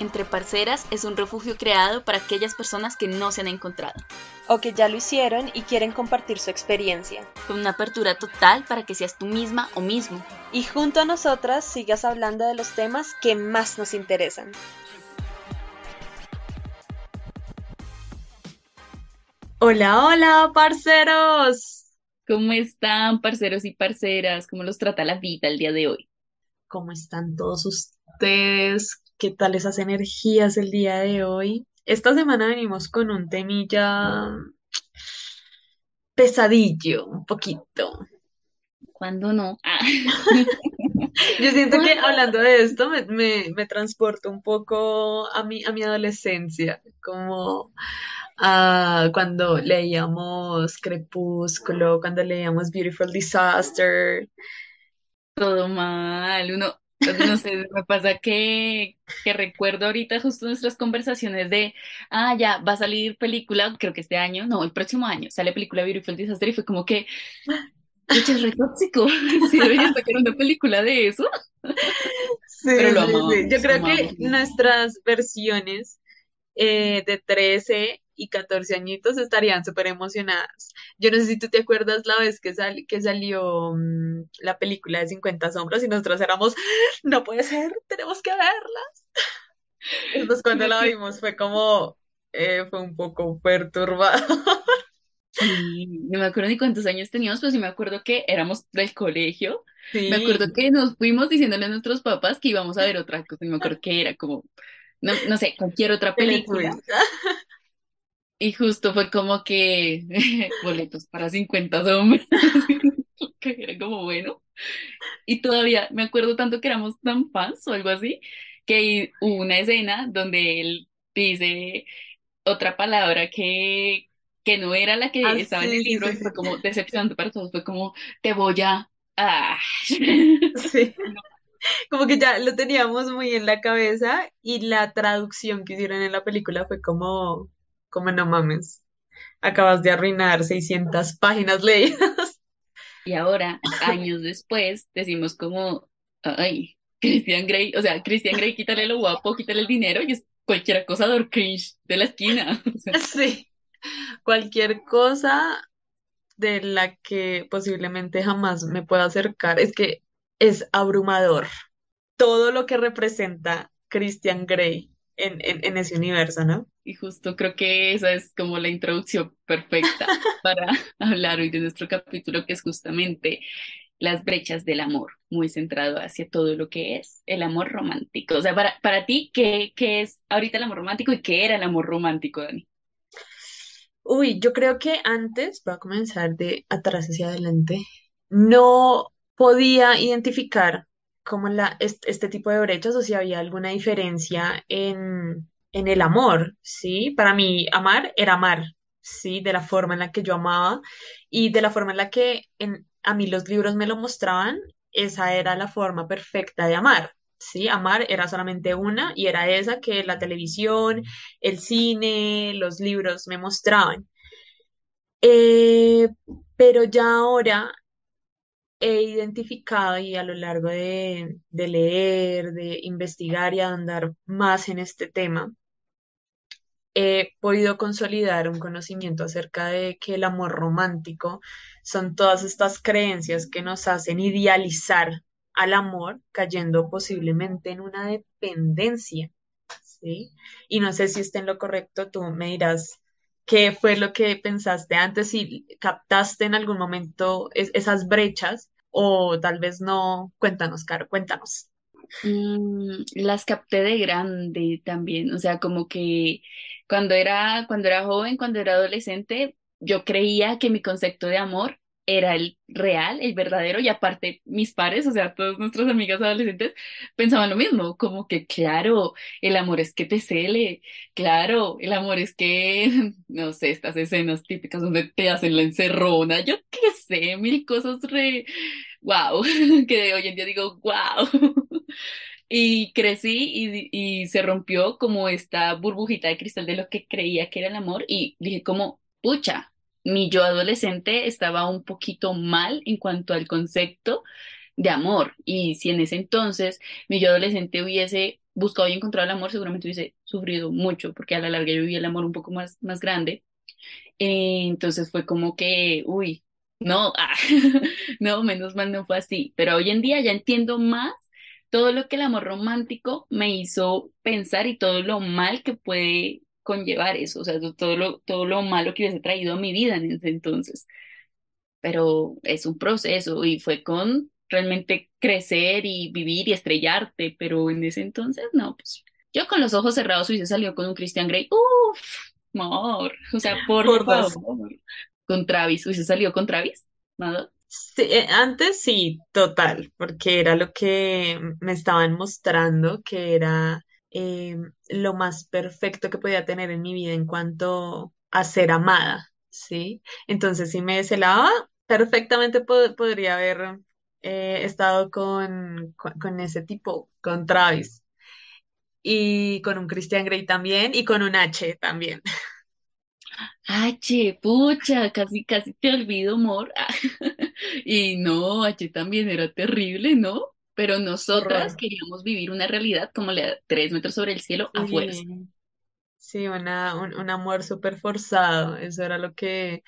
Entre Parceras es un refugio creado para aquellas personas que no se han encontrado. O que ya lo hicieron y quieren compartir su experiencia. Con una apertura total para que seas tú misma o mismo. Y junto a nosotras sigas hablando de los temas que más nos interesan. Hola, hola, parceros. ¿Cómo están, parceros y parceras? ¿Cómo los trata la vida el día de hoy? ¿Cómo están todos ustedes? ¿Qué tal esas energías el día de hoy? Esta semana venimos con un temilla pesadillo, un poquito. ¿Cuándo no? Ah. Yo siento que hablando de esto me, me, me transporto un poco a mi, a mi adolescencia, como a cuando leíamos Crepúsculo, cuando leíamos Beautiful Disaster. Todo mal, uno, no sé, me pasa que, que recuerdo ahorita justo nuestras conversaciones de, ah, ya, va a salir película, creo que este año, no, el próximo año, sale película Beautiful Disaster y fue como que, Pucha, es re tóxico. Sí, debería sacar una película de eso. Sí, Pero lo sí, amamos, sí. Yo creo que nuestras versiones eh, de 13 y 14 añitos estarían súper emocionadas. Yo no sé si tú te acuerdas la vez que, sal- que salió mm, la película de 50 sombras y nosotros éramos, no puede ser, tenemos que verla. Entonces cuando la vimos fue como, eh, fue un poco perturbada. Sí, no me acuerdo ni cuántos años teníamos, pero sí me acuerdo que éramos del colegio. Me Sí, acuerdo que nos fuimos diciéndole a nuestros papás que íbamos a ver otra cosa. me acuerdo que era como, no, no sé, cualquier otra película. Y justo fue como que boletos para 50 hombres. Que era como bueno. Y todavía me acuerdo tanto que éramos tan fans o algo así, que hubo una escena donde él dice otra palabra que, que no era la Ah, que estaba en el libro sí. fue como decepcionante para todos. Fue como, te voy a... Ah. Sí. Como que ya lo teníamos muy en la cabeza y la traducción que hicieron en la película fue como, como no mames, acabas de arruinar 600 páginas leídas. Y ahora, años después, decimos como, ay, Christian Grey, o sea, Christian Grey, quítale lo guapo, quítale el dinero y es cualquier acosador cringe de la esquina. O sea, Sí, cualquier cosa de la que posiblemente jamás me pueda acercar es que es abrumador todo lo que representa Christian Grey en, en, en ese universo, ¿no? Y justo creo que esa es como la introducción perfecta para hablar hoy de nuestro capítulo, que es justamente las brechas del amor, muy centrado hacia todo lo que es el amor romántico. O sea, para, para ti, ¿qué, qué es ahorita el amor romántico y qué era el amor romántico, Dani? Uy, yo creo que antes, voy a comenzar de atrás hacia adelante, no podía identificar como la, este, este tipo de brechas o si había alguna diferencia en, en el amor, ¿sí? Para mí, amar era amar, ¿sí? De la forma en la que yo amaba y de la forma en la que en, a mí los libros me lo mostraban, esa era la forma perfecta de amar, ¿sí? Amar era solamente una y era esa que la televisión el cine, los libros me mostraban. Eh, pero ya ahora he identificado y a lo largo de, leer, de investigar y andar más en este tema, he podido consolidar un conocimiento acerca de que el amor romántico son todas estas creencias que nos hacen idealizar al amor, cayendo posiblemente en una dependencia ¿sí? Y no sé si esté en lo correcto, tú me dirás qué fue lo que pensaste antes, si captaste en algún momento es- esas brechas o tal vez no. Cuéntanos, Caro, cuéntanos. Mm, las capté de grande también, o sea, como que cuando era, cuando era joven, cuando era adolescente, yo creía que mi concepto de amor era el real, el verdadero, y aparte mis pares, o sea, todas nuestras amigas adolescentes pensaban lo mismo, como que claro, el amor es que te cele, claro, el amor es que, no sé, estas escenas típicas donde te hacen la encerrona, yo qué sé, mil cosas re, wow, que hoy en día digo, wow. Y crecí y se rompió como esta burbujita de cristal de lo que creía que era el amor y dije como, pucha, mi yo adolescente estaba un poquito mal en cuanto al concepto de amor y si en ese entonces mi yo adolescente hubiese buscado y encontrado el amor, seguramente hubiese sufrido mucho, porque a la larga yo viví el amor un poco más, más grande. Eh, entonces fue como que, uy, no, ah, no, menos mal no fue así. Pero hoy en día ya entiendo más todo lo que el amor romántico me hizo pensar y todo lo mal que puede conllevar eso, o sea, todo lo, todo lo malo que hubiese traído a mi vida en ese entonces. Pero es un proceso y fue con realmente crecer y vivir y estrellarte, pero en ese entonces no, pues yo con los ojos cerrados hubiese salido con un Christian Grey, uff, amor, o sea, por, Por favor, con Travis, hubiese salido con Travis, ¿no? Sí, eh, antes sí, total, porque era lo que me estaban mostrando, que era eh, lo más perfecto que podía tener en mi vida en cuanto a ser amada, ¿sí? Entonces, si me desvelaba, perfectamente po- podría haber eh, estado con, con, con ese tipo, con Travis, y con un Christian Grey también, y con un H también. H, pucha, casi, casi te olvido, amor. Y no, H también era terrible, ¿no? Pero nosotras Horror. queríamos vivir una realidad como la de tres metros sobre el cielo a fuerza. Sí, sí, una, un, un amor súper forzado, eso era lo que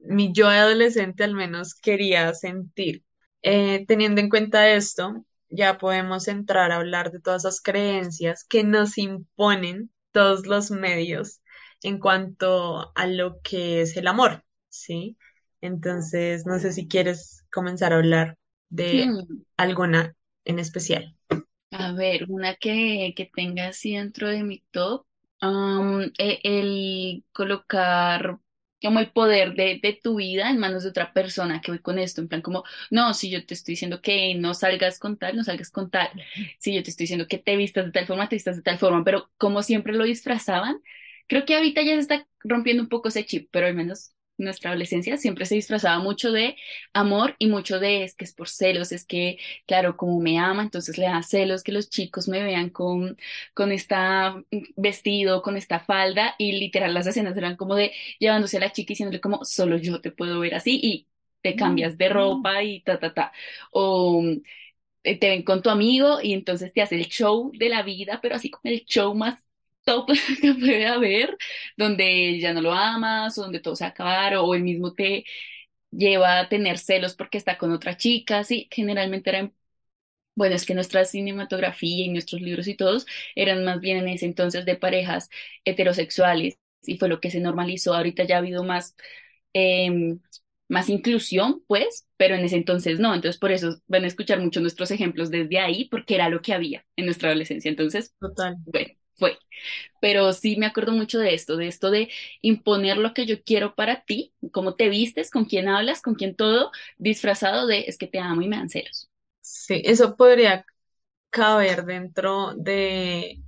mi yo de adolescente al menos quería sentir. Eh, teniendo en cuenta esto, ya podemos entrar a hablar de todas esas creencias que nos imponen todos los medios en cuanto a lo que es el amor, ¿sí? Entonces, no sé si quieres comenzar a hablar de Hmm, alguna en especial. A ver, una que, que tenga así dentro de mi top, e- el colocar como el poder de, de tu vida en manos de otra persona, que voy con esto, en plan como, no, si yo te estoy diciendo que no salgas con tal, no salgas con tal, si yo te estoy diciendo que te vistas de tal forma, te vistas de tal forma, pero como siempre lo disfrazaban, creo que ahorita ya se está rompiendo un poco ese chip, pero al menos en nuestra adolescencia siempre se disfrazaba mucho de amor y mucho de es que es por celos, es que claro, como me ama, entonces le da celos que los chicos me vean con, con esta vestido, con esta falda, y literal las escenas eran como de llevándose a la chica y diciéndole como, solo yo te puedo ver así, y te cambias de ropa y ta, ta, ta. O eh, te ven con tu amigo y entonces te hace el show de la vida, pero así como el show más top que puede haber, donde ya no lo amas, o donde todo se va a acabar, o él mismo te lleva a tener celos porque está con otra chica, sí, generalmente era bueno, es que nuestra cinematografía y nuestros libros y todos eran más bien en ese entonces de parejas heterosexuales y fue lo que se normalizó. Ahorita ya ha habido más, eh, más inclusión, pues, pero en ese entonces no. Entonces por eso van a escuchar mucho nuestros ejemplos desde ahí porque era lo que había en nuestra adolescencia. Entonces, Total. bueno, fue. Pero sí me acuerdo mucho de esto, de esto de imponer lo que yo quiero para ti, cómo te vistes, con quién hablas, con quién todo, disfrazado de es que te amo y me dan celos. Sí, eso podría caber dentro de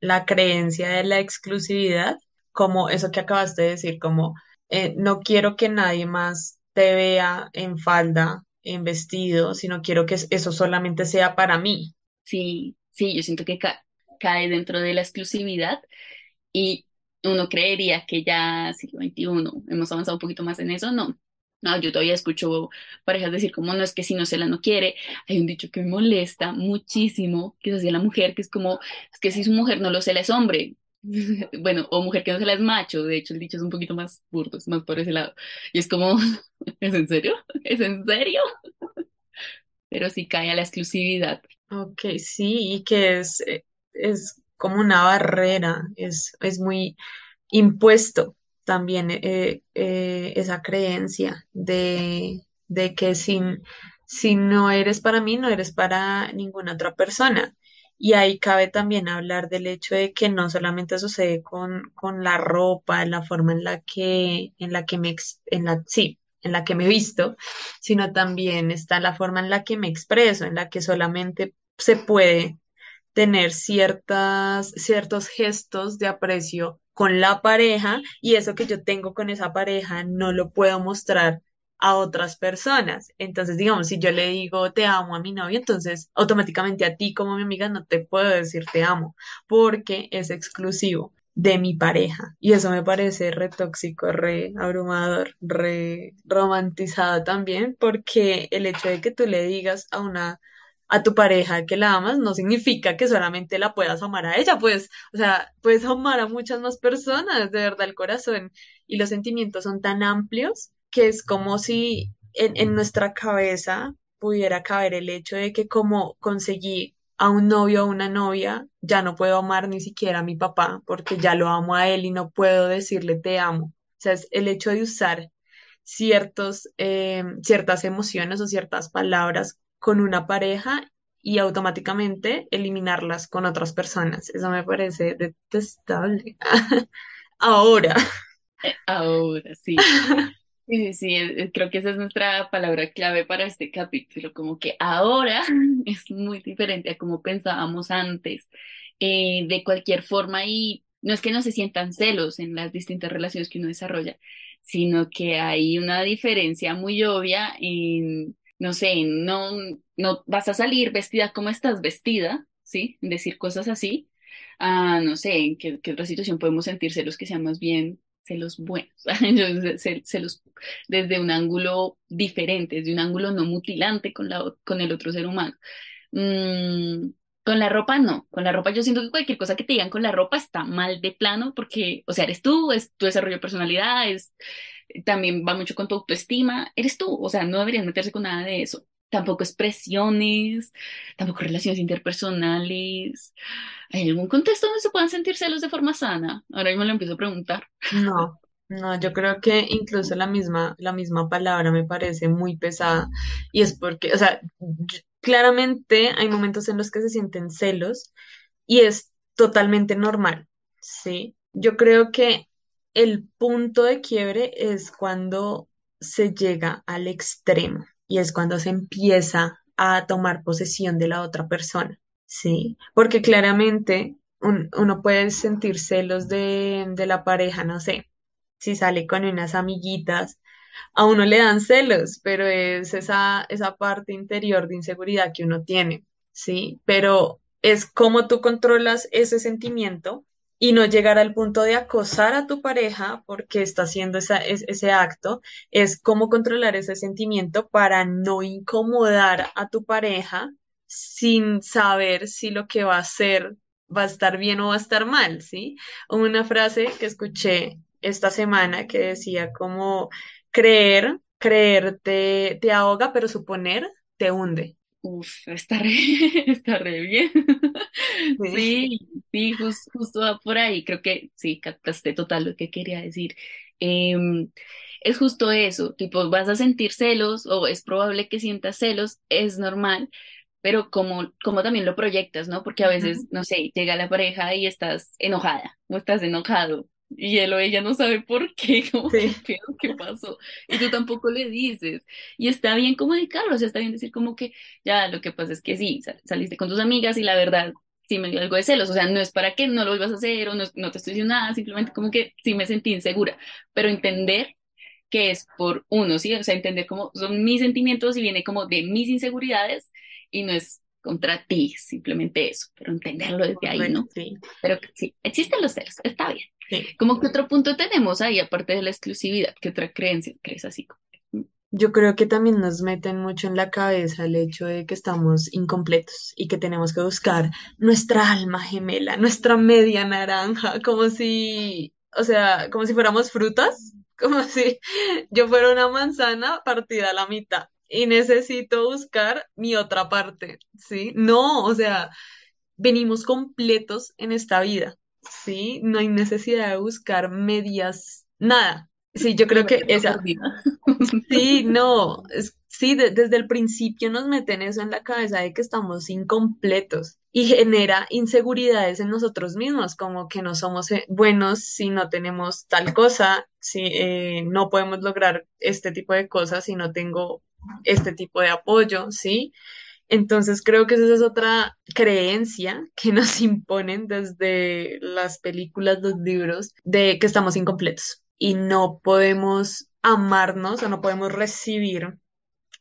la creencia de la exclusividad, como eso que acabaste de decir, como eh, no quiero que nadie más te vea en falda, en vestido, sino quiero que eso solamente sea para mí. Sí, sí, yo siento que ca- cae dentro de la exclusividad y uno creería que ya siglo XXI hemos avanzado un poquito más en eso. No, no, yo todavía escucho parejas decir como no es que si no se la no quiere. Hay un dicho que me molesta muchísimo, que es así a la mujer, que es como es que si su mujer no lo cela es hombre. Bueno, o mujer que no se la es macho. De hecho, el dicho es un poquito más burdo, es más por ese lado. Y es como, ¿es en serio? ¿Es en serio? Pero sí cae a la exclusividad. Ok, sí, y que es, eh, es como una barrera, es, es muy impuesto también eh, eh, esa creencia de, de que si, si no eres para mí, no eres para ninguna otra persona. Y ahí cabe también hablar del hecho de que no solamente sucede con, con la ropa, la forma en la que, en la que me, en la, sí, en la que me visto, sino también está la forma en la que me expreso, en la que solamente se puede tener ciertas, ciertos gestos de aprecio con la pareja y eso que yo tengo con esa pareja no lo puedo mostrar a otras personas. Entonces, digamos, si yo le digo te amo a mi novio, entonces automáticamente a ti como mi amiga no te puedo decir te amo porque es exclusivo de mi pareja. Y eso me parece re tóxico, re abrumador, re romantizado también, porque el hecho de que tú le digas a una a tu pareja que la amas, no significa que solamente la puedas amar a ella, pues, o sea, puedes amar a muchas más personas, de verdad, el corazón y los sentimientos son tan amplios que es como si en, en nuestra cabeza pudiera caber el hecho de que como conseguí a un novio o una novia, ya no puedo amar ni siquiera a mi papá porque ya lo amo a él y no puedo decirle te amo. O sea, es el hecho de usar ciertos, eh, ciertas emociones o ciertas palabras con una pareja y automáticamente eliminarlas con otras personas. Eso me parece detestable. Ahora. Ahora sí. Sí, sí, sí, eh, eh, creo que esa es nuestra palabra clave para este capítulo, como que ahora es muy diferente a como pensábamos antes, eh, de cualquier forma, y no es que no se sientan celos en las distintas relaciones que uno desarrolla, sino que hay una diferencia muy obvia en, no sé, no, no vas a salir vestida como estás vestida, ¿sí? Decir cosas así, ah, no sé, en qué, qué otra situación podemos sentir celos que sean más bien celos buenos, celos desde un ángulo diferente, desde un ángulo no mutilante con, la, con el otro ser humano. Mm, con la ropa no, con la ropa yo siento que cualquier cosa que te digan con la ropa está mal de plano porque, o sea, eres tú, es tu desarrollo de personalidad, es, también va mucho con tu autoestima, eres tú, o sea, no deberías meterse con nada de eso. Tampoco expresiones, tampoco relaciones interpersonales. ¿Hay algún contexto donde se puedan sentir celos de forma sana? Ahora mismo lo empiezo a preguntar. No, no, yo creo que incluso la misma, la misma palabra me parece muy pesada y es porque, o sea, claramente hay momentos en los que se sienten celos y es totalmente normal, ¿sí? Yo creo que el punto de quiebre es cuando se llega al extremo y es cuando se empieza a tomar posesión de la otra persona, ¿sí? Porque claramente un- uno puede sentir celos de, de la pareja, no sé, si sale con unas amiguitas, a uno le dan celos, pero es esa, esa parte interior de inseguridad que uno tiene, ¿sí? Pero es cómo tú controlas ese sentimiento y no llegar al punto de acosar a tu pareja porque está haciendo ese acto, es cómo controlar ese sentimiento para no incomodar a tu pareja sin saber si lo que va a hacer va a estar bien o va a estar mal, ¿sí? Una frase que escuché esta semana que decía como creer, creer te, te ahoga, pero suponer te hunde. Uf, está re, está re bien. Sí. Sí, sí, jus- justo va por ahí. Creo que sí, captaste total lo que quería decir. Em, es justo eso, tipo, vas a sentir celos o es probable que sientas celos, es normal, pero como, como también lo proyectas, ¿no? Porque a veces, no sé, llega la pareja y estás enojada o estás enojado y él o ella no sabe por qué, como Sí, qué pasó, y tú tampoco le dices. Y está bien comunicarlo, o sea, está bien decir como que ya lo que pasa es que sí, sal- saliste con tus amigas y la verdad sí me dio algo de celos, o sea, no es para que no lo vuelvas a hacer o no, no te estoy diciendo nada, simplemente como que sí me sentí insegura, pero entender que es por uno, ¿sí? O sea, entender cómo son mis sentimientos y viene como de mis inseguridades y no es contra ti, simplemente eso, pero entenderlo desde ahí, ¿no? sí, Pero que sí, existen los celos, está bien. sí. Como que otro punto tenemos ahí, aparte de la exclusividad, ¿qué otra creencia crees así? Yo creo que también nos meten mucho en la cabeza el hecho de que estamos incompletos y que tenemos que buscar nuestra alma gemela, nuestra media naranja, como si, o sea, como si fuéramos frutas, como si yo fuera una manzana partida a la mitad y necesito buscar mi otra parte, ¿sí? No, o sea, venimos completos en esta vida, ¿sí? No hay necesidad de buscar medias, nada. Sí, yo creo que esa. Sí, no, es- sí, de- desde el principio nos meten eso en la cabeza de que estamos incompletos y genera inseguridades en nosotros mismos, como que no somos eh, buenos si no tenemos tal cosa, si eh, no podemos lograr este tipo de cosas si no tengo este tipo de apoyo, ¿sí? Entonces creo que esa es otra creencia que nos imponen desde las películas, los libros, de que estamos incompletos y no podemos amarnos o no podemos recibir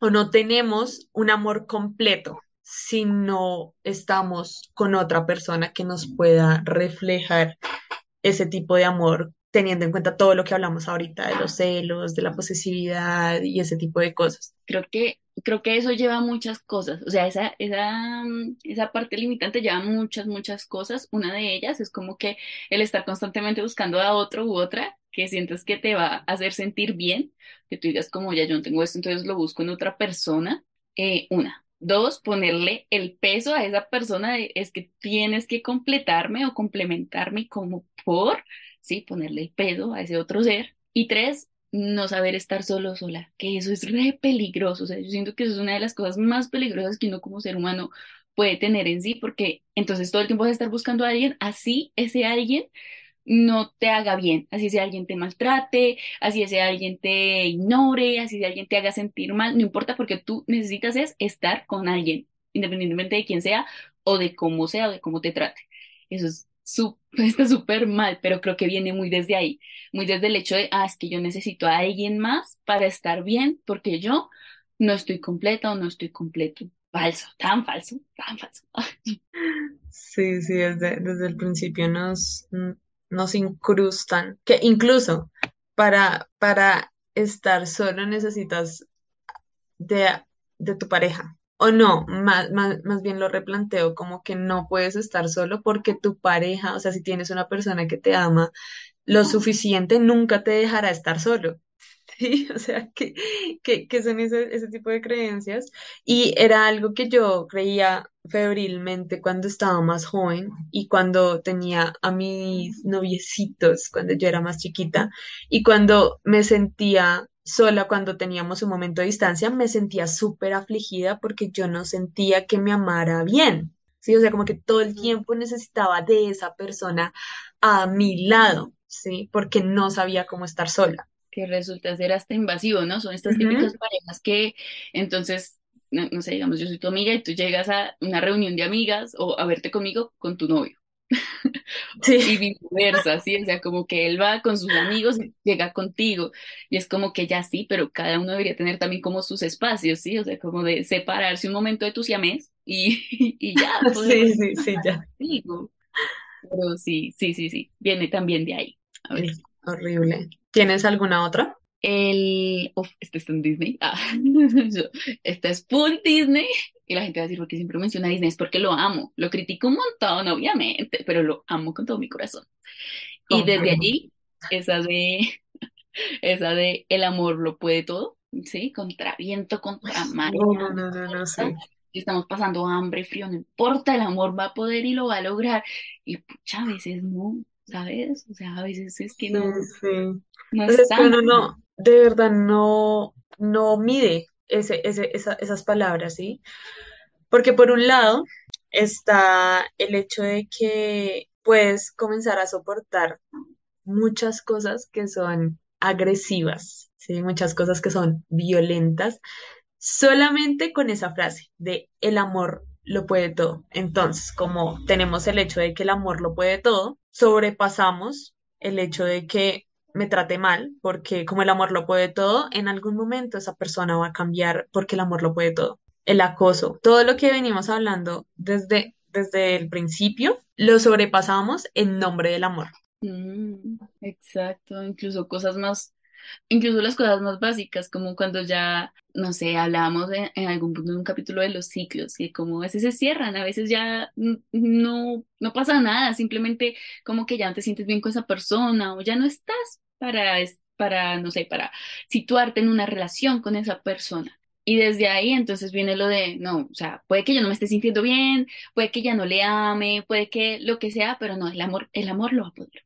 o no tenemos un amor completo si no estamos con otra persona que nos pueda reflejar ese tipo de amor teniendo en cuenta todo lo que hablamos ahorita de los celos, de la posesividad y ese tipo de cosas. Creo que, creo que eso lleva muchas cosas, o sea, esa, esa, mm, esa parte limitante lleva muchas, muchas cosas. Una de ellas es como que el estar constantemente buscando a otro u otra que sientes que te va a hacer sentir bien, que tú digas como ya yo no tengo esto, entonces lo busco en otra persona. Eh, una. Dos, ponerle el peso a esa persona de, es que tienes que completarme o complementarme como por, sí, ponerle el peso a ese otro ser. Y tres, no saber estar solo sola, que eso es re peligroso. O sea, yo siento que eso es una de las cosas más peligrosas que uno como ser humano puede tener en sí, porque entonces todo el tiempo vas a estar buscando a alguien, así ese alguien no te haga bien, así sea alguien te maltrate, así sea alguien te ignore, así sea alguien te haga sentir mal, no importa porque tú necesitas es estar con alguien, independientemente de quién sea o de cómo sea o de cómo te trate. Eso es está súper mal, pero creo que viene muy desde ahí, muy desde el hecho de, ah, es que yo necesito a alguien más para estar bien porque yo no estoy completa o no estoy completo. Falso, tan falso, tan falso. Sí, sí, desde, desde el principio nos, nos incrustan, que incluso para, para estar solo necesitas de, de tu pareja. O no, más, más, más bien lo replanteo como que no puedes estar solo porque tu pareja, o sea, si tienes una persona que te ama lo suficiente, nunca te dejará estar solo. Sí, o sea, que, que, que son ese, ese tipo de creencias. Y era algo que yo creía febrilmente cuando estaba más joven y cuando tenía a mis noviecitos, cuando yo era más chiquita, y cuando me sentía sola, cuando teníamos un momento de distancia, me sentía súper afligida porque yo no sentía que me amara bien. Sí, o sea, como que todo el tiempo necesitaba de esa persona a mi lado, sí, porque no sabía cómo estar sola. que resulta ser hasta invasivo, ¿no? Son estas típicas parejas que entonces, no, no sé, digamos, yo soy tu amiga y tú llegas a una reunión de amigas o a verte conmigo con tu novio Sí, y viceversa, ¿sí? O sea, como que él va con sus amigos y llega contigo y es como que ya sí, pero cada uno debería tener también como sus espacios, ¿sí? O sea, como de separarse un momento de tu siamés y, y ya, poder sí, sí, sí, ya. contigo. Pero sí, sí, sí, sí, viene también de ahí. A ver. Es horrible. ¿Tienes alguna otra? El, uf, este está en Disney. Ah, yo- este es full Disney. Y la gente va a decir, ¿por qué siempre menciona Disney? Es porque lo amo. Lo critico un montón, obviamente, pero lo amo con todo mi corazón. Y desde allí, esa de, esa de el amor lo puede todo, ¿sí? Contra viento, contra marea, No, no, no no, no, no, sí. Si estamos pasando hambre, frío, no importa, el amor va a poder y lo va a lograr. Y pucha, a veces no, ¿sabes? O sea, a veces es que Sí, no, sí. no Pues es que están. uno no, de verdad no, no mide esas palabras, ¿sí? Porque por un lado está el hecho de que puedes comenzar a soportar muchas cosas que son agresivas, ¿sí? Muchas cosas que son violentas, solamente con esa frase de el amor lo puede todo. Entonces, como tenemos el hecho de que el amor lo puede todo, sobrepasamos el hecho de que me trate mal, porque como el amor lo puede todo, en algún momento esa persona va a cambiar porque el amor lo puede todo. El acoso, todo lo que venimos hablando desde, desde el principio, lo sobrepasamos en nombre del amor. Mm, exacto, incluso cosas más, incluso las cosas más básicas, como cuando ya, no sé, hablábamos en algún punto de un capítulo de los ciclos, que como a veces se cierran, a veces ya no, no pasa nada, simplemente como que ya no te sientes bien con esa persona o ya no estás para, para, no sé, para situarte en una relación con esa persona. Y desde ahí entonces viene lo de, no, o sea, puede que yo no me esté sintiendo bien, puede que ya no le ame, puede que lo que sea, pero no, el amor, el amor lo va a poder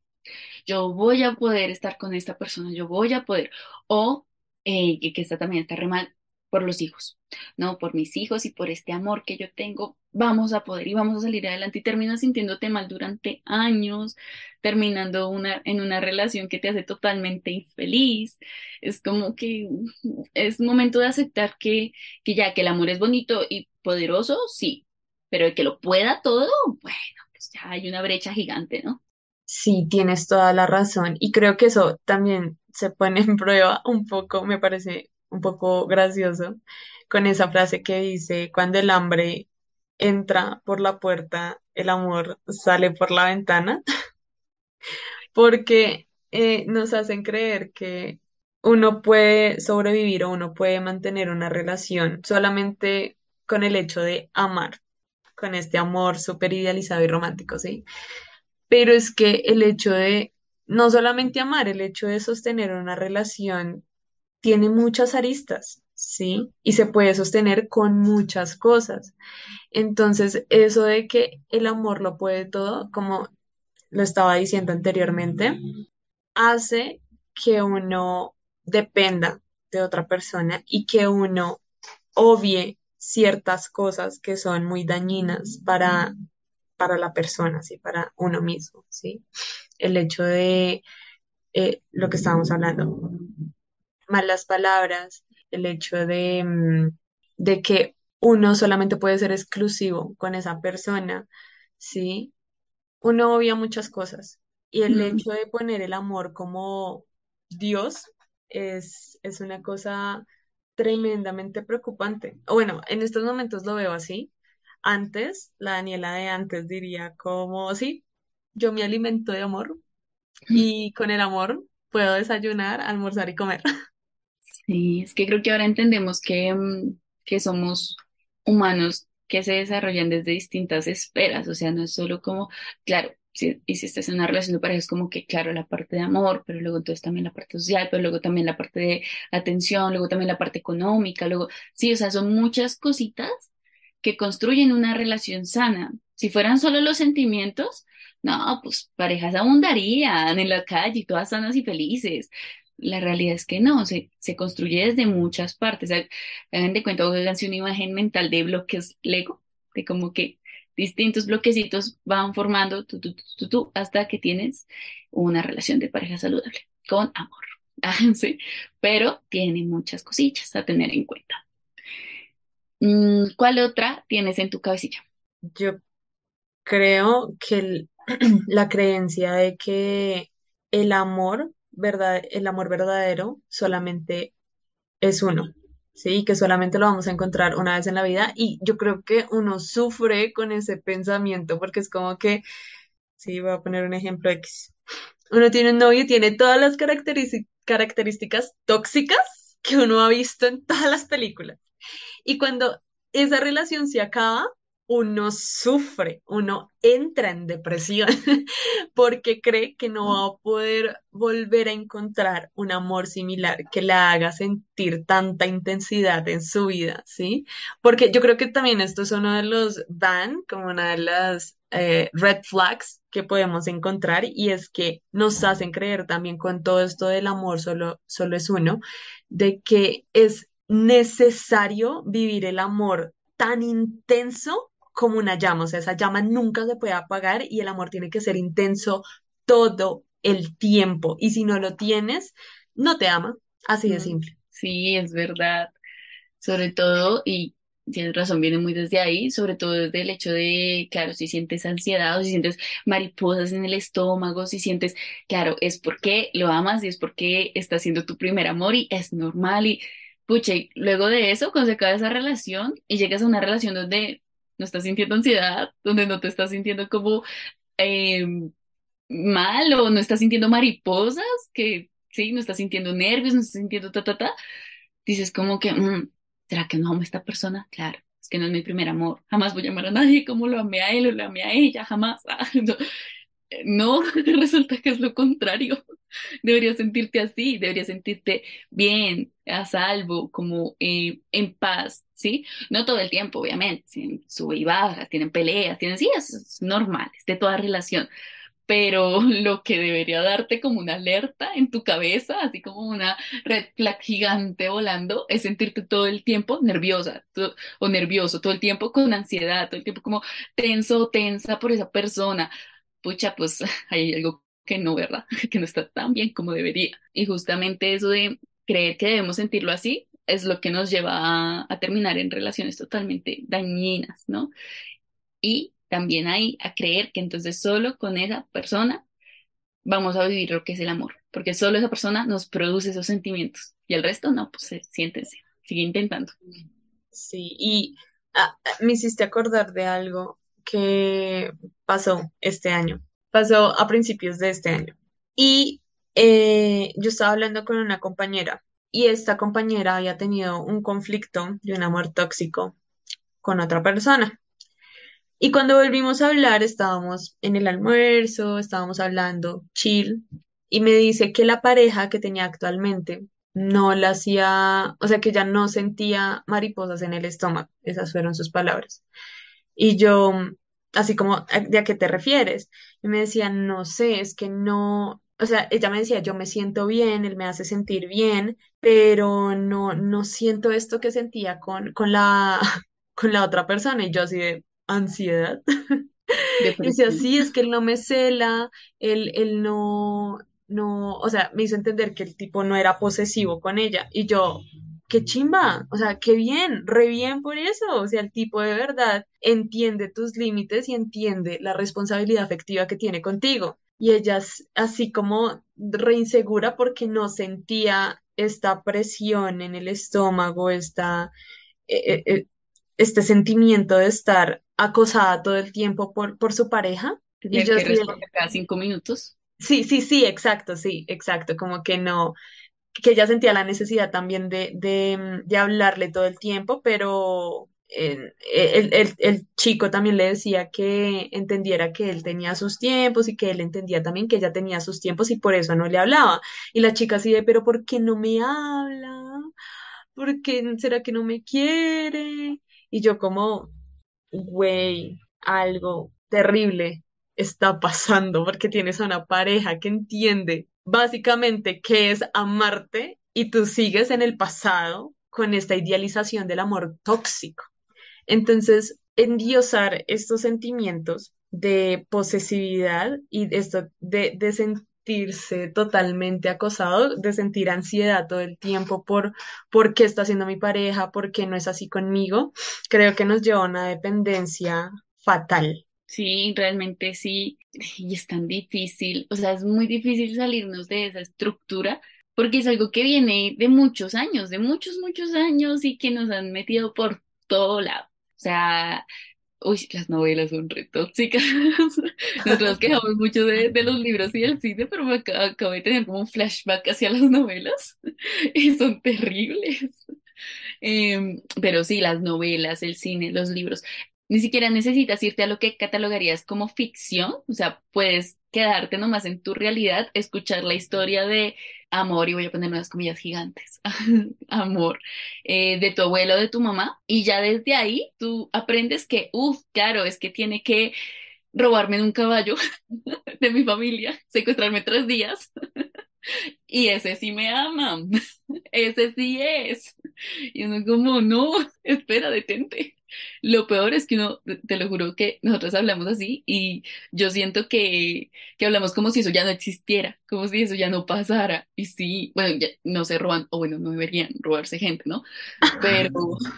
yo voy a poder estar con esta persona, yo voy a poder. O eh, que, que esta también está re mal por los hijos, ¿no? Por mis hijos y por este amor que yo tengo, vamos a poder y vamos a salir adelante y terminas sintiéndote mal durante años, terminando una, en una relación que te hace totalmente infeliz. Es como que es momento de aceptar que, que ya que el amor es bonito y poderoso, sí, pero el que lo pueda todo, bueno, pues ya hay una brecha gigante, ¿no? Sí, tienes toda la razón. Y creo que eso también se pone en prueba un poco, me parece un poco gracioso, con esa frase que dice, cuando el hambre entra por la puerta, el amor sale por la ventana, porque eh, nos hacen creer que uno puede sobrevivir o uno puede mantener una relación solamente con el hecho de amar, con este amor súper idealizado y romántico, ¿sí? Pero es que el hecho de no solamente amar, el hecho de sostener una relación tiene muchas aristas, ¿sí? Y se puede sostener con muchas cosas. Entonces, eso de que el amor lo puede todo, como lo estaba diciendo anteriormente, hace que uno dependa de otra persona y que uno obvie ciertas cosas que son muy dañinas para, para la persona, ¿sí? Para uno mismo, ¿sí? El hecho de eh, lo que estábamos hablando, malas palabras, el hecho de, mm, de que uno solamente puede ser exclusivo con esa persona, ¿sí? Uno obvia muchas cosas y el Mm, hecho de poner el amor como Dios es, es una cosa tremendamente preocupante. Bueno, en estos momentos lo veo así. Antes, la Daniela de antes diría como, sí, yo me alimento de amor y con el amor puedo desayunar, almorzar y comer. Sí, es que creo que ahora entendemos que, mm, que somos humanos que se desarrollan desde distintas esferas, o sea, no es solo como, claro, si, y si estás en una relación de pareja es como que, claro, la parte de amor, pero luego entonces también la parte social, pero luego también la parte de atención, luego también la parte económica, luego, sí, o sea, son muchas cositas que construyen una relación sana. Si fueran solo los sentimientos, no, pues parejas abundarían en la calle, todas sanas y felices. La realidad es que no, se, se construye desde muchas partes. Ha- Hagan de cuenta, háganse una imagen mental de bloques Lego, de como que distintos bloquecitos van formando hasta que tienes una relación de pareja saludable, con amor. Ah, pero tiene muchas cosillas a tener en cuenta. Mm, ¿cuál otra tienes en tu cabecilla? Yo creo que la creencia de que el amor, verdad, el amor verdadero solamente es uno, ¿sí? Que solamente lo vamos a encontrar una vez en la vida y yo creo que uno sufre con ese pensamiento porque es como que, sí, voy a poner un ejemplo X. Uno tiene un novio y tiene todas las características tóxicas que uno ha visto en todas las películas. Y cuando esa relación se acaba, uno sufre, uno entra en depresión porque cree que no va a poder volver a encontrar un amor similar que la haga sentir tanta intensidad en su vida, ¿sí? Porque yo creo que también esto es uno de los ban, como una de las eh, red flags que podemos encontrar y es que nos hacen creer también con todo esto del amor solo, solo es uno, de que es necesario vivir el amor tan intenso como una llama, o sea, esa llama nunca se puede apagar y el amor tiene que ser intenso todo el tiempo. Y si no lo tienes, no te ama, así de simple. Sí, es verdad. Sobre todo, y tienes razón, viene muy desde ahí, sobre todo desde el hecho de, claro, si sientes ansiedad o si sientes mariposas en el estómago, si sientes, claro, es porque lo amas y es porque está siendo tu primer amor y es normal y, pucha, y luego de eso, cuando se acaba esa relación y llegas a una relación donde no estás sintiendo ansiedad, donde no te estás sintiendo como eh, mal o no estás sintiendo mariposas, que sí, no estás sintiendo nervios, no estás sintiendo ta, ta, ta dices como que, "Mm, ¿será que no amo a esta persona? Claro, es que no es mi primer amor. Jamás voy a amar a nadie como lo amé a él o lo amé a ella, jamás. Ah, no, resulta que es lo contrario. Deberías sentirte así, deberías sentirte bien, a salvo, como eh, en paz, ¿sí? No todo el tiempo, obviamente, sí, sube y baja, tienen peleas, tienen, sí, es normal, es de toda relación pero lo que debería darte como una alerta en tu cabeza, así como una red flag gigante volando, es sentirte todo el tiempo nerviosa o nervioso, todo el tiempo con ansiedad, todo el tiempo como tenso o tensa por esa persona. Pucha, pues hay algo que no, ¿verdad? Que no está tan bien como debería. Y justamente eso de creer que debemos sentirlo así es lo que nos lleva a, terminar en relaciones totalmente dañinas, ¿no? y también ahí a creer que entonces solo con esa persona vamos a vivir lo que es el amor, porque solo esa persona nos produce esos sentimientos y el resto no, pues siéntense, sigue intentando. Sí, y ah, me hiciste acordar de algo que pasó este año, pasó a principios de este año. Y eh, yo estaba hablando con una compañera y esta compañera había tenido un conflicto de un amor tóxico con otra persona. Y cuando volvimos a hablar, estábamos en el almuerzo, estábamos hablando chill, y me dice que la pareja que tenía actualmente no la hacía, o sea, que ya no sentía mariposas en el estómago, esas fueron sus palabras. Y yo, así como, ¿de a qué te refieres? Y me decía, no sé, es que no, o sea, ella me decía, yo me siento bien, él me hace sentir bien, pero no, no siento esto que sentía con, con la, con la otra persona. Y yo así de ansiedad. Y decía, sí, es que él no me cela, él, él no, no, o sea, me hizo entender que el tipo no era posesivo con ella. Y yo, qué chimba, o sea, qué bien, re bien por eso. O sea, el tipo de verdad entiende tus límites y entiende la responsabilidad afectiva que tiene contigo. Y ella es así como re insegura porque no sentía esta presión en el estómago, esta, eh, eh, eh, este sentimiento de estar acosada todo el tiempo por, por su pareja. Y yo que cada cinco minutos. sí, sí, sí, exacto, sí, exacto, como que no, que ella sentía la necesidad también de, de, mm, de hablarle todo el tiempo, pero eh, el, el, el chico también le decía que entendiera que él tenía sus tiempos y que él entendía también que ella tenía sus tiempos y por eso no le hablaba. Y la chica así de, pero ¿por qué no me habla? ¿Por qué será que no me quiere? Y yo como, güey, algo terrible está pasando porque tienes a una pareja que entiende básicamente qué es amarte y tú sigues en el pasado con esta idealización del amor tóxico. Entonces, endiosar estos sentimientos de posesividad y esto de, de sentirse totalmente acosado, de sentir ansiedad todo el tiempo por por qué está haciendo mi pareja, por qué no es así conmigo, creo que nos lleva a una dependencia fatal. Sí, realmente sí. Y es tan difícil. O sea, es muy difícil salirnos de esa estructura porque es algo que viene de muchos años, de muchos, muchos años y que nos han metido por todo lado. O sea, uy, las novelas son re tóxicas. Nosotros nos quejamos mucho de, los libros y del cine, pero me acabo, acabo de tener como un flashback hacia las novelas y son terribles. Em, pero sí, las novelas, el cine, los libros. Ni siquiera necesitas irte a lo que catalogarías como ficción, o sea, puedes quedarte nomás en tu realidad, escuchar la historia de amor, y voy a poner unas comillas gigantes, amor, eh, de tu abuelo, de tu mamá, y ya desde ahí tú aprendes que, uff, claro, es que tiene que robarme en un caballo de mi familia, secuestrarme tres días, y ese sí me ama, ese sí es. Y uno como, no, espera, detente. Lo peor es que uno, te lo juro que nosotros hablamos así y yo siento que, que hablamos como si eso ya no existiera, como si eso ya no pasara. Y sí, bueno, ya no se roban, o bueno, no deberían robarse gente, ¿no? Pero,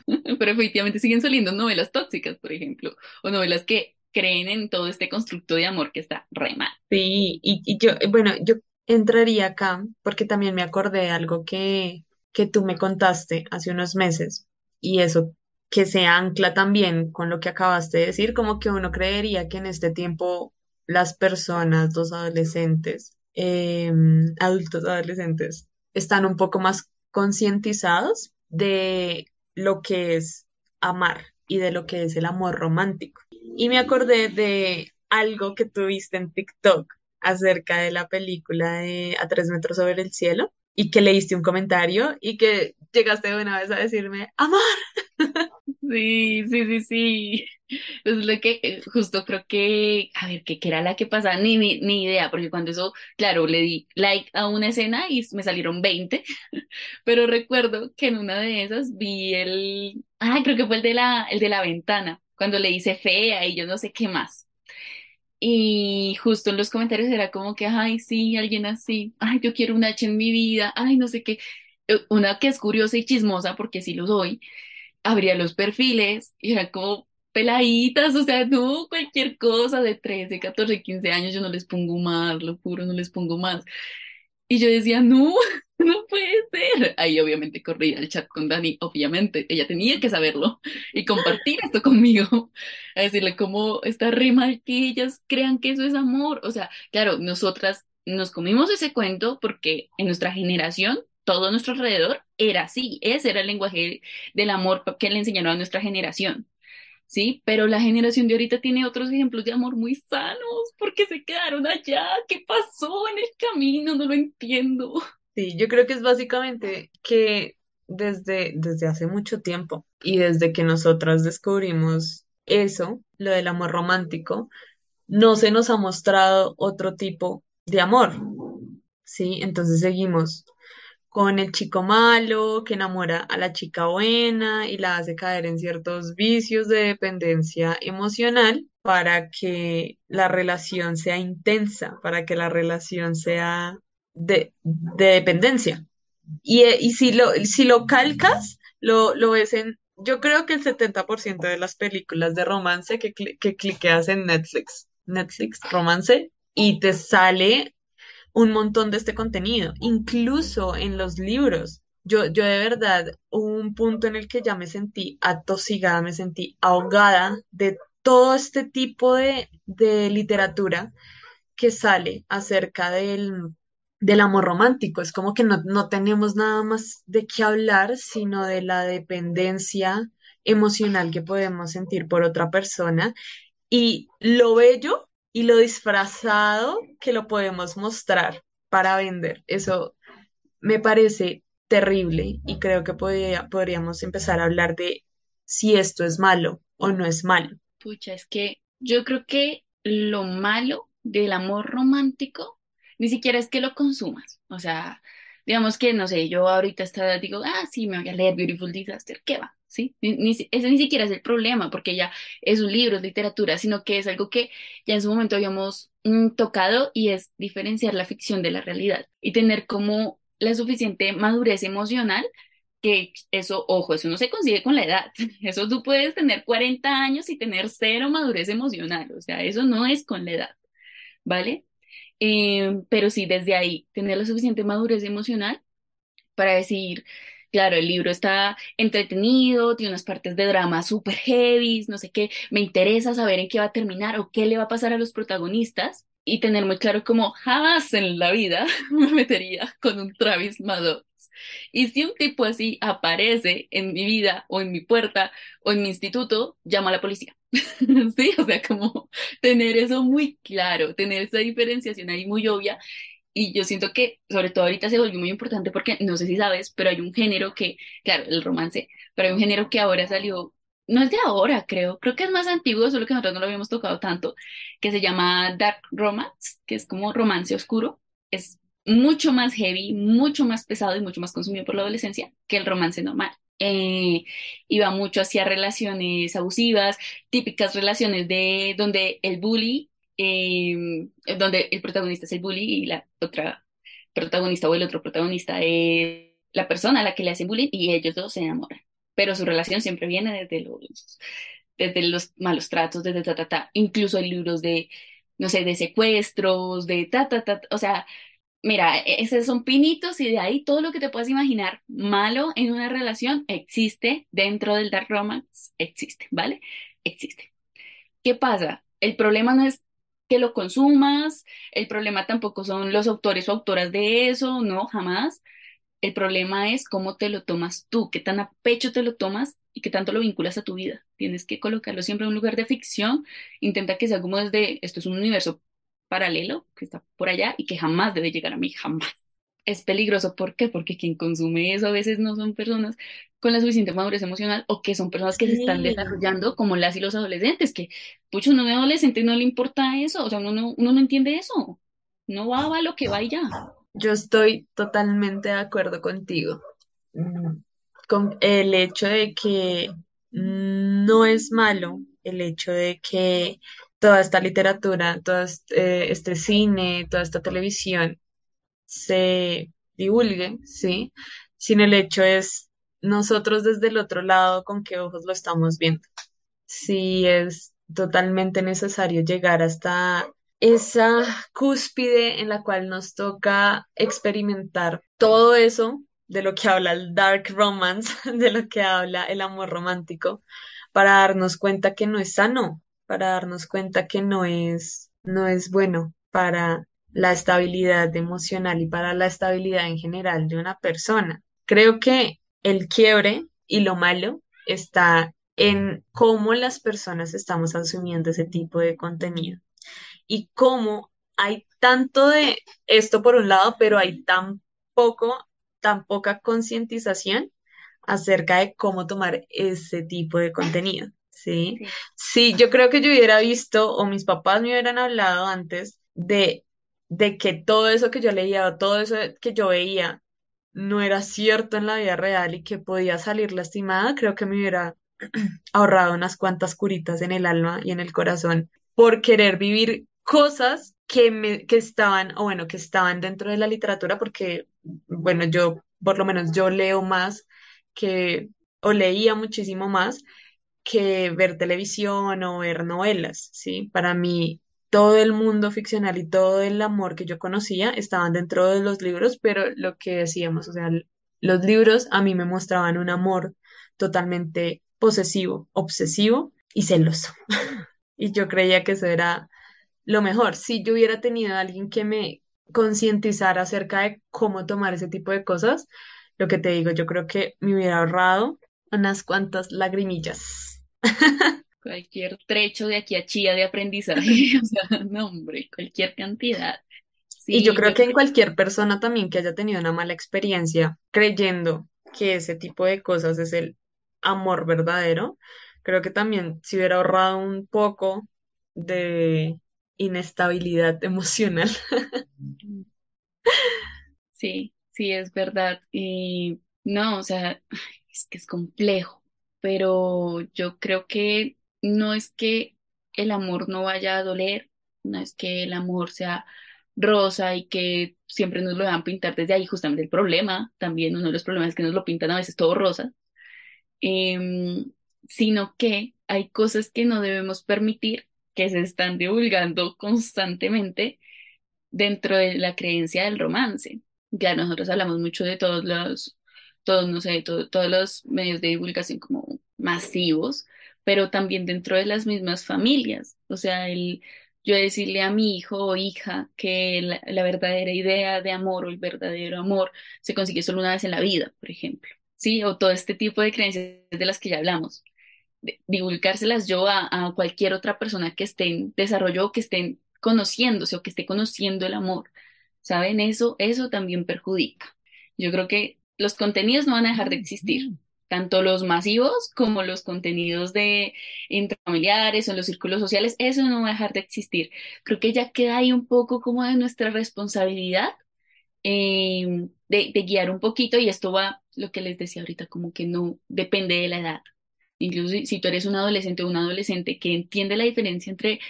pero efectivamente siguen saliendo novelas tóxicas, por ejemplo, o novelas que creen en todo este constructo de amor que está re mal. Sí, y, y yo, bueno, yo entraría acá porque también me acordé de algo que, que tú me contaste hace unos meses y eso que se ancla también con lo que acabaste de decir, como que uno creería que en este tiempo las personas, los adolescentes, eh, adultos adolescentes, están un poco más concientizados de lo que es amar y de lo que es el amor romántico. Y me acordé de algo que tuviste en TikTok acerca de la película de A tres metros sobre el cielo y que leíste un comentario y que llegaste de una vez a decirme, amor. Sí, sí, sí, sí. Es lo que eh, justo creo que, a ver, ¿qué, qué era la que pasaba? Ni, ni, ni idea, porque cuando eso, claro, le di like a una escena y me salieron 20, pero recuerdo que en una de esas vi el, ah, creo que fue el de la, el de la ventana, cuando le hice fea y yo no sé qué más. Y justo en los comentarios era como que, ay, sí, alguien así, ay, yo quiero un H en mi vida, ay, no sé qué. Eh, Una que es curiosa y chismosa, porque sí lo soy abría los perfiles y eran como peladitas, o sea, no cualquier cosa de 13 14 15 años, yo no les pongo más, lo juro, no les pongo más. Y yo decía, no, no puede ser. Ahí obviamente corrí al chat con Dani, obviamente, ella tenía que saberlo y compartir esto conmigo, a decirle cómo está re mal que ellas crean que eso es amor. O sea, claro, nosotras nos comimos ese cuento porque en nuestra generación, todo a nuestro alrededor era así, ese era el lenguaje del amor que le enseñaron a nuestra generación. Sí, pero la generación de ahorita tiene otros ejemplos de amor muy sanos, porque se quedaron allá. ¿Qué pasó en el camino? No lo entiendo. Sí, yo creo que es básicamente que desde, desde hace mucho tiempo y desde que nosotras descubrimos eso, lo del amor romántico, no se nos ha mostrado otro tipo de amor. Sí, entonces seguimos con el chico malo que enamora a la chica buena y la hace caer en ciertos vicios de dependencia emocional para que la relación sea intensa, para que la relación sea de, de dependencia. Y, eh, y si lo, si lo calcas, lo, lo ves en, yo creo que el 70% de las películas de romance que, que cliqueas en Netflix, Netflix, romance, y te sale un montón de este contenido, incluso en los libros. Yo, yo de verdad, hubo un punto en el que ya me sentí atosigada, me sentí ahogada de todo este tipo de, de literatura que sale acerca del, del amor romántico. Es como que no, no tenemos nada más de qué hablar, sino de la dependencia emocional que podemos sentir por otra persona y lo bello y lo disfrazado que lo podemos mostrar para vender. Eso me parece terrible y creo que podría- podríamos empezar a hablar de si esto es malo o no es malo. Pucha, es que yo creo que lo malo del amor romántico ni siquiera es que lo consumas. O sea, digamos que, no sé, yo ahorita está, digo, ah, sí, me voy a leer Beautiful Disaster, ¿qué va? ¿Sí? Ni, ese ni siquiera es el problema, porque ya es un libro, es literatura, sino que es algo que ya en su momento habíamos mm, tocado y es diferenciar la ficción de la realidad y tener como la suficiente madurez emocional que eso, ojo, eso no se consigue con la edad. Eso tú puedes tener 40 años y tener cero madurez emocional. O sea, eso no es con la edad, ¿vale? Eh, pero sí, desde ahí, tener la suficiente madurez emocional para decir, claro, el libro está entretenido, tiene unas partes de drama súper heavy, no sé qué, me interesa saber en qué va a terminar o qué le va a pasar a los protagonistas. Y tener muy claro cómo jamás en la vida me metería con un Travis Maddox. Y si un tipo así aparece en mi vida o en mi puerta o en mi instituto, llamo a la policía. Sí, o sea, como tener eso muy claro, tener esa diferenciación ahí muy obvia. Y yo siento que, sobre todo ahorita se volvió muy importante porque no sé si sabes, pero hay un género que, claro, el romance, pero hay un género que ahora salió, no es de ahora, creo, creo que es más antiguo, solo que nosotros no lo habíamos tocado tanto, que se llama Dark Romance, que es como romance oscuro. Es mucho más heavy, mucho más pesado y mucho más consumido por la adolescencia que el romance normal. Eh, va mucho hacia relaciones abusivas, típicas relaciones de donde el bully, eh, donde el protagonista es el bully y la otra protagonista o el otro protagonista es la persona a la que le hacen bullying y ellos dos se enamoran. Pero su relación siempre viene desde los, desde los malos tratos, desde ta, ta, ta. Incluso hay libros de, no sé, de secuestros, de ta, ta, ta, o sea, Mira, e- esos son pinitos y de ahí todo lo que te puedas imaginar malo en una relación existe dentro del dark romance, existe, ¿vale? Existe. ¿Qué pasa? El problema no es que lo consumas, el problema tampoco son los autores o autoras de eso, no, jamás. El problema es cómo te lo tomas tú, qué tan a pecho te lo tomas y qué tanto lo vinculas a tu vida. Tienes que colocarlo siempre en un lugar de ficción. Intenta que sea como desde, esto es un universo paralelo que está por allá y que jamás debe llegar a mí, jamás. Es peligroso, ¿por qué? Porque quien consume eso a veces no son personas con la suficiente madurez emocional o que son personas que se están desarrollando como las y los adolescentes, que, pucho, uno de adolescente no le importa eso, o sea, uno no, uno no entiende eso. No va, va lo que va y ya. yo estoy totalmente de acuerdo contigo. Mm, Con el hecho de que no es malo el hecho de que toda esta literatura, todo este, este cine, toda esta televisión se divulgue, ¿sí? Sino el hecho es nosotros desde el otro lado con qué ojos lo estamos viendo. Sí, es totalmente necesario llegar hasta esa cúspide en la cual nos toca experimentar todo eso de lo que habla el dark romance, de lo que habla el amor romántico, para darnos cuenta que no es sano, para darnos cuenta que no es, no es bueno para la estabilidad emocional y para la estabilidad en general de una persona. Creo que el quiebre y lo malo está en cómo las personas estamos asumiendo ese tipo de contenido y cómo hay tanto de esto por un lado, pero hay tan poco, tan poca concientización acerca de cómo tomar ese tipo de contenido. ¿Sí? Sí, Sí, yo creo que yo hubiera visto o mis papás me hubieran hablado antes de, de que todo eso que yo leía o todo eso que yo veía no era cierto en la vida real y que podía salir lastimada, creo que me hubiera ahorrado unas cuantas curitas en el alma y en el corazón por querer vivir cosas que me, que estaban, o bueno, que estaban dentro de la literatura, porque, bueno, yo, por lo menos yo leo más que, o leía muchísimo más que ver televisión o ver novelas, ¿sí? Para mí, todo el mundo ficcional y todo el amor que yo conocía estaban dentro de los libros, pero lo que decíamos, o sea, los libros a mí me mostraban un amor totalmente posesivo, obsesivo y celoso. Y yo creía que eso era lo mejor. Si yo hubiera tenido a alguien que me concientizara acerca de cómo tomar ese tipo de cosas, lo que te digo, yo creo que me hubiera ahorrado unas cuantas lagrimillas. cualquier trecho de aquí a Chía de aprendizaje, o sea, no, hombre, cualquier cantidad. Y yo creo yo que en cualquier persona también que haya tenido una mala experiencia creyendo que ese tipo de cosas es el amor verdadero, creo que también se hubiera ahorrado un poco de inestabilidad emocional. Sí, sí, es verdad. Y no, o sea, es que es complejo, pero yo creo que no es que el amor no vaya a doler, no es que el amor sea rosa y que siempre nos lo a pintar desde ahí, justamente el problema, también uno de los problemas es que nos lo pintan a veces todo rosa, em, sino que hay cosas que no debemos permitir que se están divulgando constantemente dentro de la creencia del romance. Ya nosotros hablamos mucho de todos los, todos, no sé, to- todos los medios de divulgación como masivos, pero también dentro de las mismas familias. O sea, el, yo decirle a mi hijo o hija que la, verdadera idea de amor o el verdadero amor se consigue solo una vez en la vida, por ejemplo. Sí, o todo este tipo de creencias de las que ya hablamos de- divulgárselas yo a, a cualquier otra persona que esté en desarrollo o que esté conociéndose o que esté conociendo el amor. ¿Saben? Eso, eso también perjudica. Yo creo que los contenidos no van a dejar de existir, tanto los masivos como los contenidos de intrafamiliares o en los círculos sociales, eso no va a dejar de existir. Creo que ya queda ahí un poco como de nuestra responsabilidad eh, de, de guiar un poquito y esto va, lo que les decía ahorita, como que no depende de la edad. Incluso si, si tú eres un adolescente o un adolescente que entiende la diferencia entre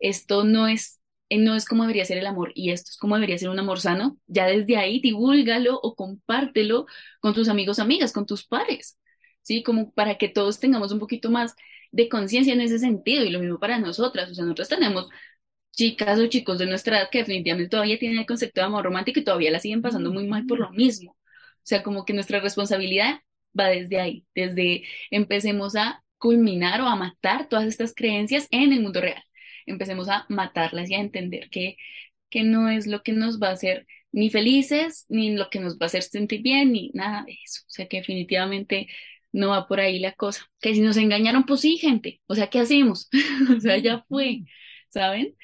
esto no es, no es como debería ser el amor y esto es como debería ser un amor sano, ya desde ahí divúlgalo o compártelo con tus amigos, amigas, con tus pares, ¿sí? Como para que todos tengamos un poquito más de conciencia en ese sentido y lo mismo para nosotras, o sea, nosotros tenemos chicas o chicos de nuestra edad que definitivamente todavía tienen el concepto de amor romántico y todavía la siguen pasando muy mal por lo mismo. O sea, como que nuestra responsabilidad va desde ahí, desde empecemos a culminar o a matar todas estas creencias en el mundo real. Empecemos a matarlas y a entender que, que no es lo que nos va a hacer ni felices, ni lo que nos va a hacer sentir bien, ni nada de eso. O sea, que definitivamente no va por ahí la cosa. Que si nos engañaron, pues sí, gente. O sea, ¿qué hacemos? O sea, ya fue, ¿saben?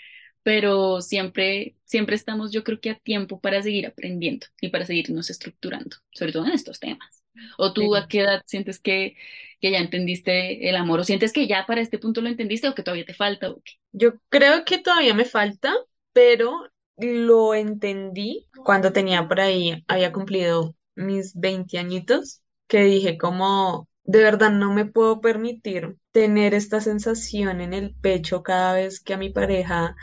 pero siempre, siempre estamos, yo creo que a tiempo para seguir aprendiendo y para seguirnos estructurando, sobre todo en estos temas. ¿O tú a Sí. qué edad sientes que, que ya entendiste el amor? ¿O sientes que ya para este punto lo entendiste o que todavía te falta? ¿O qué? Yo creo que todavía me falta, pero lo entendí cuando tenía por ahí, había cumplido mis 20 añitos, que dije como, de verdad no me puedo permitir tener esta sensación en el pecho cada vez que a mi pareja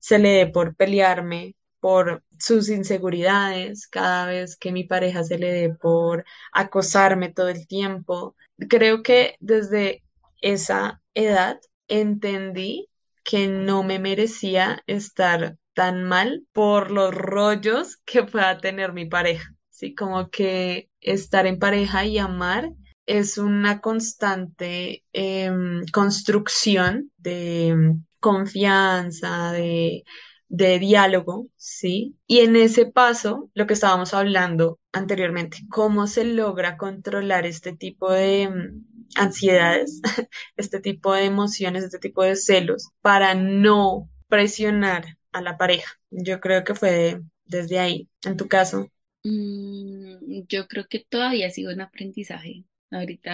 se le dé por pelearme por sus inseguridades, cada vez que mi pareja se le dé por acosarme todo el tiempo. Creo que desde esa edad entendí que no me merecía estar tan mal por los rollos que pueda tener mi pareja. Sí, como que estar en pareja y amar es una constante em, construcción de confianza, de de diálogo, ¿sí? Y en ese paso, lo que estábamos hablando anteriormente, cómo se logra controlar este tipo de mm, ansiedades, este tipo de emociones, este tipo de celos, para no presionar a la pareja. Yo creo que fue desde ahí, en tu caso. Mm, yo creo que todavía sigo en aprendizaje. Ahorita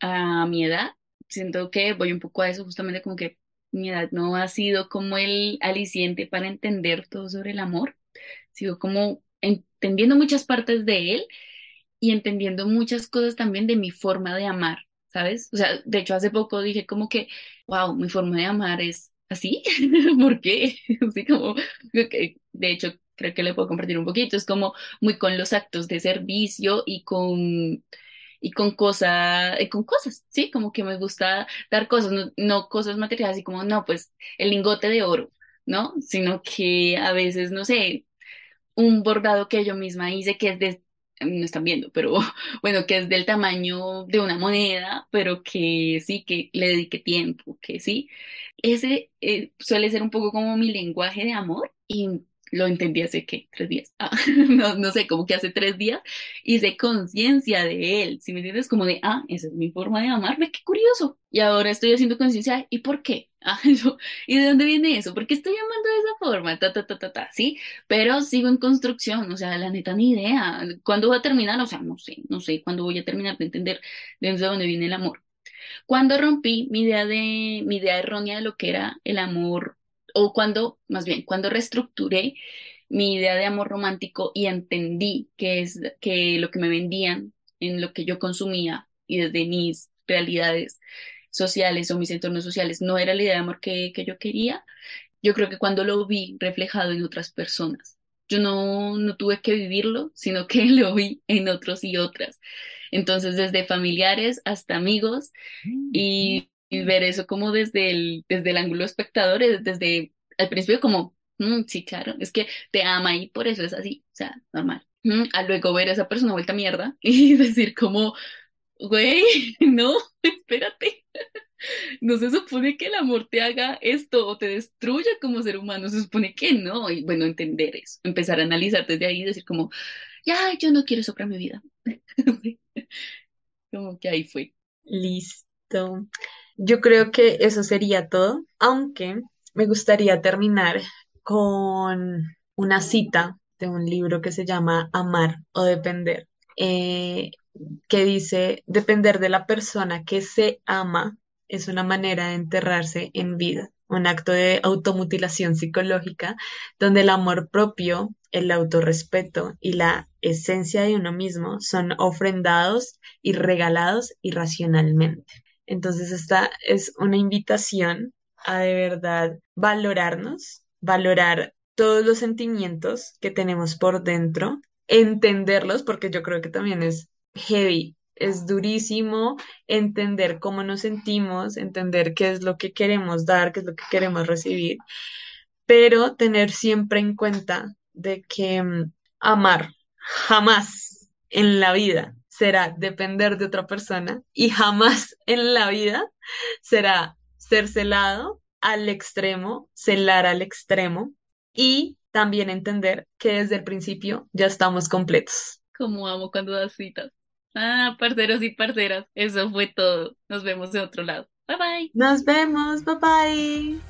a, mi edad, siento que voy un poco a eso, justamente como que mi edad no ha sido como el aliciente para entender todo sobre el amor. Sigo como entendiendo muchas partes de él y entendiendo muchas cosas también de mi forma de amar, ¿sabes? O sea, de hecho hace poco dije como que, wow, mi forma de amar es así, ¿por qué? Así como, que- de hecho, creo que le puedo compartir un poquito, es como muy con los actos de servicio y con, y con cosas, con cosas, ¿sí? Como que me gusta dar cosas, no, no cosas materiales, así como, no, pues el lingote de oro, ¿no? Sino que a veces, no sé, un bordado que yo misma hice que es de, no están viendo, pero bueno, que es del tamaño de una moneda, pero que sí, que le dediqué tiempo, que sí. Ese eh, suele ser un poco como mi lenguaje de amor y lo entendí hace, ¿qué? ¿Tres días? Ah, no, no sé, como que hace tres días hice conciencia de él, ¿sí me entiendes? Como de, ah, esa es mi forma de amarme, qué curioso. Y ahora estoy haciendo conciencia, ¿y por qué? Ah, yo, ¿y de dónde viene eso? ¿Por qué estoy amando de esa forma? Ta, ta, ta, ta, ta, ¿sí? Pero sigo en construcción, o sea, la neta ni idea. ¿Cuándo va a terminar? O sea, no sé, no sé cuándo voy a terminar de entender de dónde viene el amor. Cuando rompí mi idea de, mi idea errónea de lo que era el amor, o cuando, más bien, cuando reestructuré mi idea de amor romántico y entendí que es que lo que me vendían en lo que yo consumía y desde mis realidades sociales o mis entornos sociales no era la idea de amor que, que yo quería, yo creo que cuando lo vi reflejado en otras personas, yo no, no tuve que vivirlo, sino que lo vi en otros y otras. Entonces, desde familiares hasta amigos y, y ver eso como desde el, desde el ángulo espectador, es desde al principio como, "Mm, sí, claro, es que te ama y por eso es así, o sea, normal. Mm, a luego ver a esa persona vuelta mierda y decir como, güey, no, espérate. No se supone que el amor te haga esto o te destruya como ser humano, se supone que no. Y bueno, entender eso, empezar a analizar desde ahí y decir como, ya, yo no quiero eso mi vida. Como que ahí fue. Listo. Yo creo que eso sería todo, aunque me gustaría terminar con una cita de un libro que se llama Amar o Depender, eh, que dice, depender de la persona que se ama es una manera de enterrarse en vida, un acto de automutilación psicológica donde el amor propio, el autorrespeto y la esencia de uno mismo son ofrendados y regalados irracionalmente. Entonces, esta es una invitación a de verdad valorarnos, valorar todos los sentimientos que tenemos por dentro, entenderlos, porque yo creo que también es heavy, es durísimo entender cómo nos sentimos, entender qué es lo que queremos dar, qué es lo que queremos recibir, pero tener siempre en cuenta de que mm, amar jamás en la vida será depender de otra persona y jamás en la vida será ser celado al extremo, celar al extremo y también entender que desde el principio ya estamos completos. Como amo cuando das citas. Ah, parceros y parceras, eso fue todo. Nos vemos de otro lado. Bye bye. Nos vemos, bye bye.